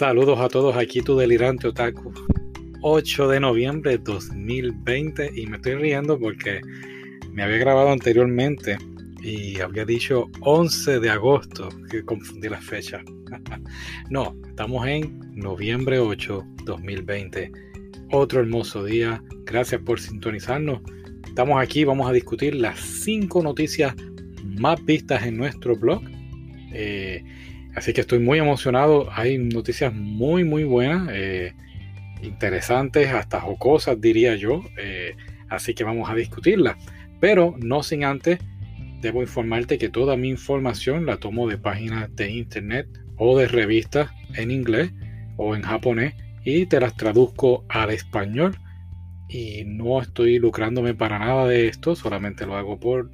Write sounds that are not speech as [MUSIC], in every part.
Saludos a todos, aquí tu delirante otaku. 8 de noviembre de 2020 y me estoy riendo porque me había grabado anteriormente y había dicho 11 de agosto, que confundí las fechas. [LAUGHS] no, estamos en noviembre 8, 2020. Otro hermoso día. Gracias por sintonizarnos. Estamos aquí, vamos a discutir las 5 noticias más vistas en nuestro blog. Eh, así que estoy muy emocionado. Hay noticias muy, muy buenas, eh, interesantes, hasta jocosas, diría yo. Eh, así que vamos a discutirlas. Pero no sin antes, debo informarte que toda mi información la tomo de páginas de internet o de revistas en inglés o en japonés y te las traduzco al español. Y no estoy lucrándome para nada de esto, solamente lo hago por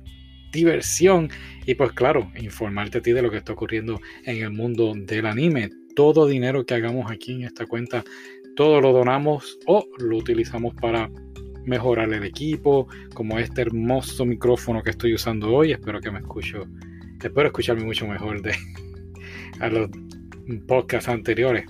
diversión y pues claro, informarte a ti de lo que está ocurriendo en el mundo del anime. Todo dinero que hagamos aquí en esta cuenta, todo lo donamos o lo utilizamos para mejorar el equipo, como este hermoso micrófono que estoy usando hoy. Espero que me escucho, espero escucharme mucho mejor de [LAUGHS] a los podcasts anteriores.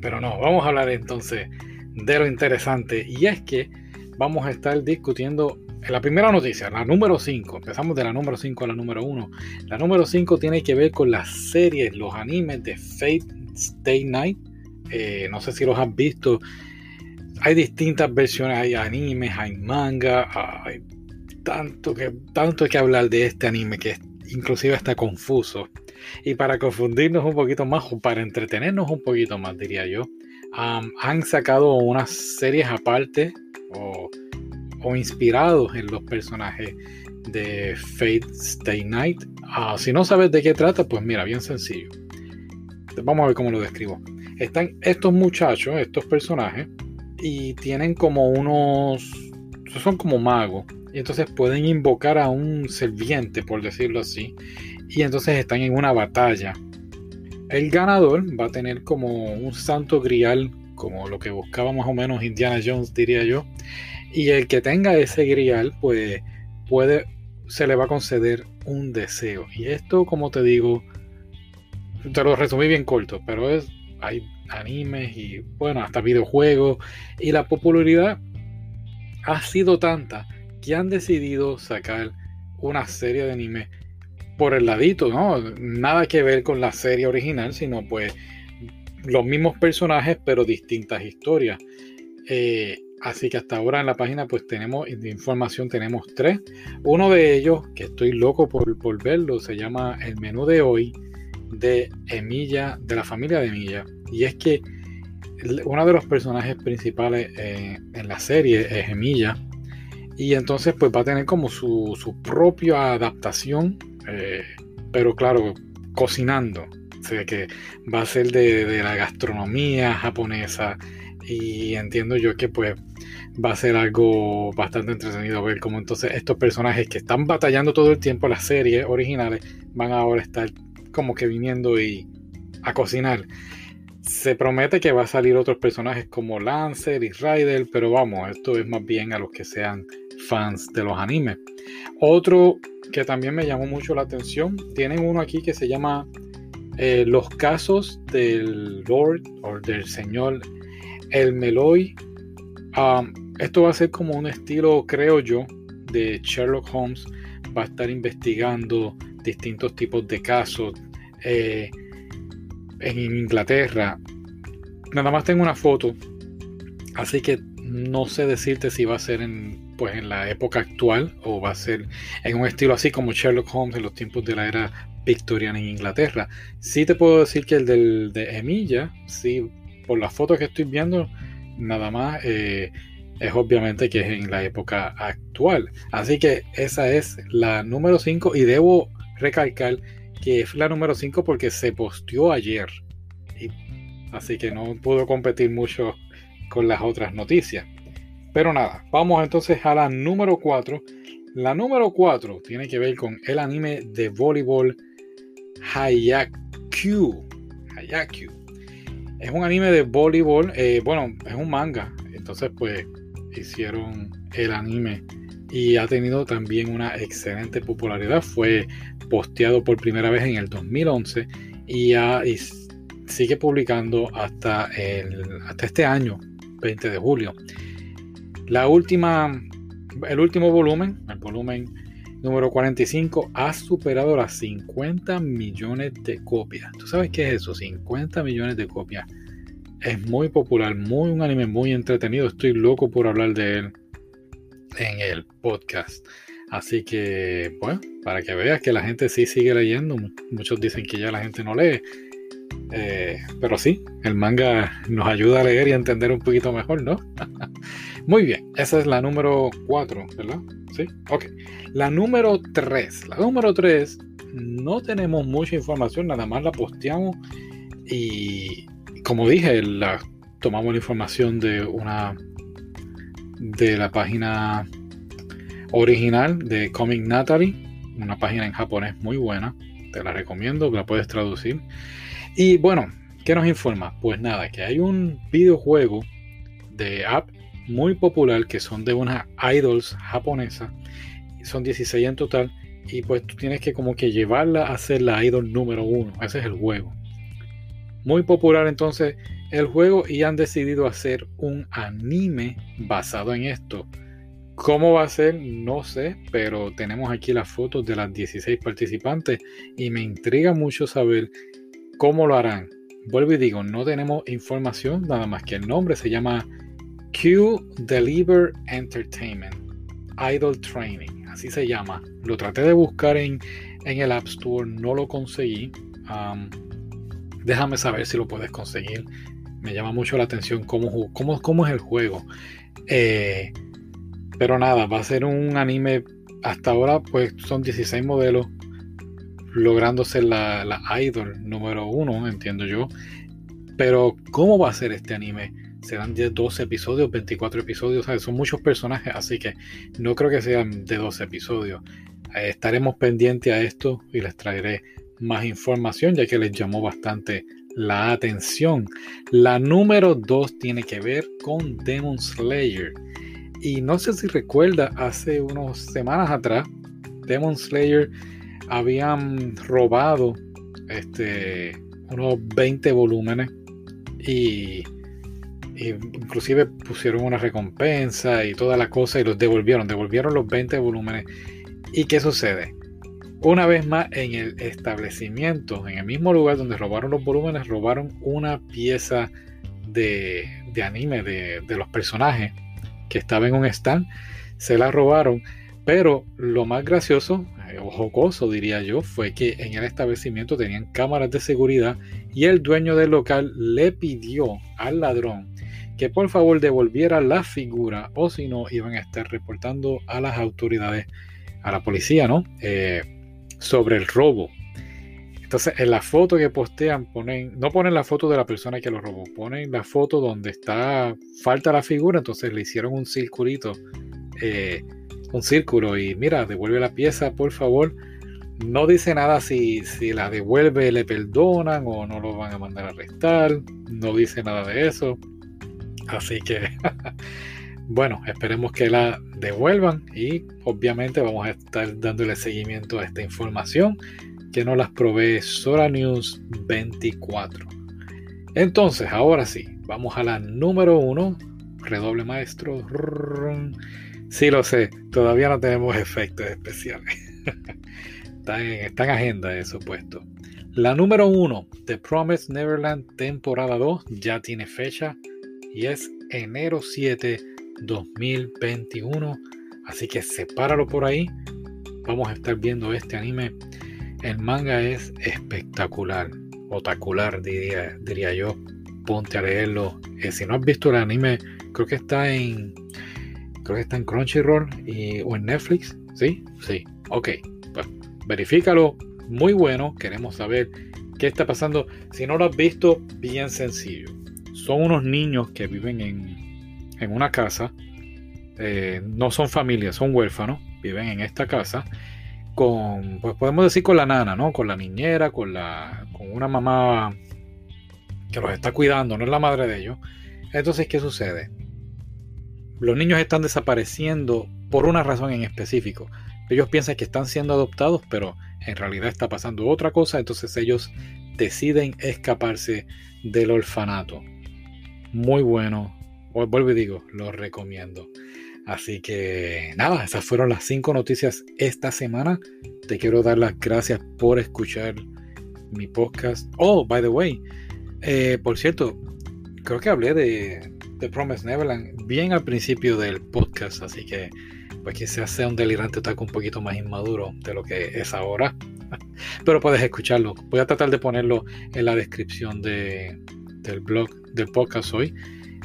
Pero no, vamos a hablar entonces de lo interesante y es que vamos a estar discutiendo la primera noticia, la número 5, empezamos de la número 5 a la número 1. La número 5 tiene que ver con las series, los animes de Fate Stay Night. Eh, no sé si los han visto. Hay distintas versiones, hay animes, hay manga, hay tanto que, tanto que hablar de este anime que inclusive está confuso. Y para confundirnos un poquito más, o para entretenernos un poquito más, diría yo, han sacado unas series aparte o inspirados en los personajes de Fate Stay Night. Ah, si no sabes de qué trata, pues mira, bien sencillo. Vamos a ver cómo lo describo. Están estos muchachos, estos personajes, y tienen como unos. Son como magos. Y entonces pueden invocar a un serviente, por decirlo así. Y entonces están en una batalla. El ganador va a tener como un santo grial, como lo que buscaba más o menos Indiana Jones, diría yo. Y el que tenga ese grial, pues puede, se le va a conceder un deseo. Y esto, como te digo, te lo resumí bien corto, pero es, hay animes y bueno, hasta videojuegos. Y la popularidad ha sido tanta que han decidido sacar una serie de animes por el ladito, ¿no? Nada que ver con la serie original, sino pues los mismos personajes, pero distintas historias. Eh, Así que hasta ahora en la página pues tenemos información, tenemos tres. Uno de ellos, que estoy loco por, por verlo, se llama El menú de hoy de Emilla, de la familia de Emilla. Y es que uno de los personajes principales eh, en la serie es Emilla. Y entonces pues va a tener como su, su propia adaptación, eh, pero claro, cocinando. O sea que va a ser de, de la gastronomía japonesa y entiendo yo que pues va a ser algo bastante entretenido ver cómo entonces estos personajes que están batallando todo el tiempo las series originales van ahora a estar como que viniendo y a cocinar. Se promete que va a salir otros personajes como Lancer y Ryder, pero vamos, esto es más bien a los que sean fans de los animes. Otro que también me llamó mucho la atención, tienen uno aquí que se llama eh, Los casos del Lord o del Señor El Meloy esto va a ser como un estilo, creo yo, de Sherlock Holmes. Va a estar investigando distintos tipos de casos eh, en Inglaterra. Nada más tengo una foto, así que no sé decirte si va a ser en, pues, en la época actual o va a ser en un estilo así como Sherlock Holmes en los tiempos de la era victoriana en Inglaterra. Sí te puedo decir que el del, de Emilla, sí, por las fotos que estoy viendo, nada más eh, es obviamente que es en la época actual. Así que esa es la número 5 y debo recalcar que es la número 5 porque se posteó ayer. así que no pudo competir mucho con las otras noticias. Pero nada, vamos entonces a la número 4. La número 4 tiene que ver con el anime de voleibol Hayakyu. Hayakyu. Es un anime de voleibol, eh, bueno, es un manga. Entonces, pues hicieron el anime y ha tenido también una excelente popularidad. Fue posteado por primera vez en el 2011 y, sigue publicando hasta, el, hasta este año, 20 de julio. La última, el último volumen, el volumen número 45, ha superado las 50 millones de copias. ¿Tú sabes qué es eso? 50 millones de copias. Es muy popular, muy un anime muy entretenido. Estoy loco por hablar de él en el podcast. Así que, bueno, para que veas que la gente sí sigue leyendo. Muchos dicen que ya la gente no lee. Eh, pero sí, el manga nos ayuda a leer y entender un poquito mejor, ¿no? [LAUGHS] Muy bien, esa es la número 4, ¿verdad? Sí, ok. La número 3. La número 3 no tenemos mucha información, nada más la posteamos y como dije, la, tomamos la información de una de la página original de Comic Natalie, una página en japonés muy buena, te la recomiendo, la puedes traducir. Y bueno, ¿qué nos informa? Pues nada, que hay un videojuego de app muy popular que son de unas idols japonesas, son 16 en total, y pues tú tienes que como que llevarla a ser la idol número uno, ese es el juego. Muy popular entonces el juego y han decidido hacer un anime basado en esto. ¿Cómo va a ser? No sé, pero tenemos aquí las fotos de las 16 participantes y me intriga mucho saber ¿Cómo lo harán? Vuelvo y digo, no tenemos información, nada más que el nombre se llama Q Deliver Entertainment Idol Training, así se llama. Lo traté de buscar en, el App Store, no lo conseguí. déjame saber si lo puedes conseguir. Me llama mucho la atención cómo, cómo, cómo es el juego. Eh, pero nada, va a ser un anime. Hasta ahora, pues son 16 modelos logrando ser la, idol número uno, entiendo yo. Pero, ¿cómo va a ser este anime? Serán de 12 episodios, 24 episodios, son muchos personajes, así que no creo que sean de 12 episodios. Eh, estaremos pendientes a esto y les traeré más información, ya que les llamó bastante la atención. La número 2 tiene que ver con Demon Slayer. Y no sé si recuerda, hace unas semanas atrás, Demon Slayer habían robado este, unos 20 volúmenes y, inclusive pusieron una recompensa y toda la cosa y los devolvieron, devolvieron los 20 volúmenes. ¿Y qué sucede? Una vez más en el establecimiento, en el mismo lugar donde robaron los volúmenes, robaron una pieza de, anime de, de los personajes que estaba en un stand, se la robaron. Pero lo más gracioso jocoso diría yo, fue que en el establecimiento tenían cámaras de seguridad y el dueño del local le pidió al ladrón que por favor devolviera la figura o si no iban a estar reportando a las autoridades, a la policía, ¿no? Eh, sobre el robo. Entonces, en la foto que postean, ponen, no ponen la foto de la persona que lo robó, ponen la foto donde está, falta la figura, entonces le hicieron un circulito eh, un círculo y mira, devuelve la pieza, por favor. No dice nada si, si la devuelve, le perdonan o no lo van a mandar a arrestar. No dice nada de eso. Así que, [LAUGHS] bueno, esperemos que la devuelvan y obviamente vamos a estar dándole seguimiento a esta información que nos las provee Sora News 24. Entonces, ahora sí, vamos a la número uno. Redoble maestro. Sí, lo sé. Todavía no tenemos efectos especiales. [LAUGHS] está, en, agenda eso puesto. La número uno, The Promised Neverland temporada 2, ya tiene fecha y es enero 7, 2021. Así que sepáralo por ahí. Vamos a estar viendo este anime. El manga es espectacular, otacular diría, diría yo. Ponte a leerlo. Eh, si no has visto el anime, creo que está en creo que está en Crunchyroll o en Netflix. ¿Sí? Sí. Ok. Pues verifícalo. Muy bueno. Queremos saber qué está pasando. Si no lo has visto, bien sencillo. Son unos niños que viven en, en una casa. Eh, no son familias, son huérfanos. Viven en esta casa. Con, pues podemos decir con la nana, ¿no? Con la niñera, con, la, con una mamá que los está cuidando, no es la madre de ellos. Entonces, ¿qué sucede? Los niños están desapareciendo por una razón en específico. Ellos piensan que están siendo adoptados, pero en realidad está pasando otra cosa, entonces ellos deciden escaparse del orfanato. Muy bueno, vuelvo y digo, lo recomiendo. Así que nada, esas fueron las cinco noticias esta semana. Te quiero dar las gracias por escuchar mi podcast. Oh, by the way, eh, por cierto, creo que hablé de, The Promise Neverland bien al principio del podcast, así que pues quizás sea un delirante otaku un poquito más inmaduro de lo que es ahora. [LAUGHS] Pero puedes escucharlo. Voy a tratar de ponerlo en la descripción de, del blog, del podcast hoy.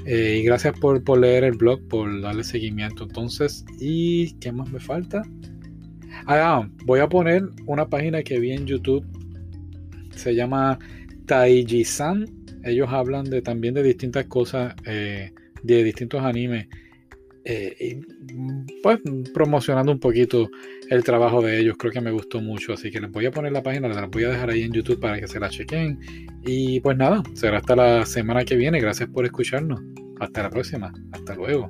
Eh, y gracias por, por, leer el blog, por darle seguimiento. Entonces, ¿y qué más me falta? Ah, voy a poner una página que vi en YouTube. Se llama Taiji-san. Ellos hablan de, también de distintas cosas, eh, de distintos animes. Eh, y pues promocionando un poquito el trabajo de ellos, creo que me gustó mucho, así que les voy a poner la página, la voy a dejar ahí en YouTube para que se la chequen. Y pues nada, será hasta la semana que viene, gracias por escucharnos, hasta la próxima, hasta luego.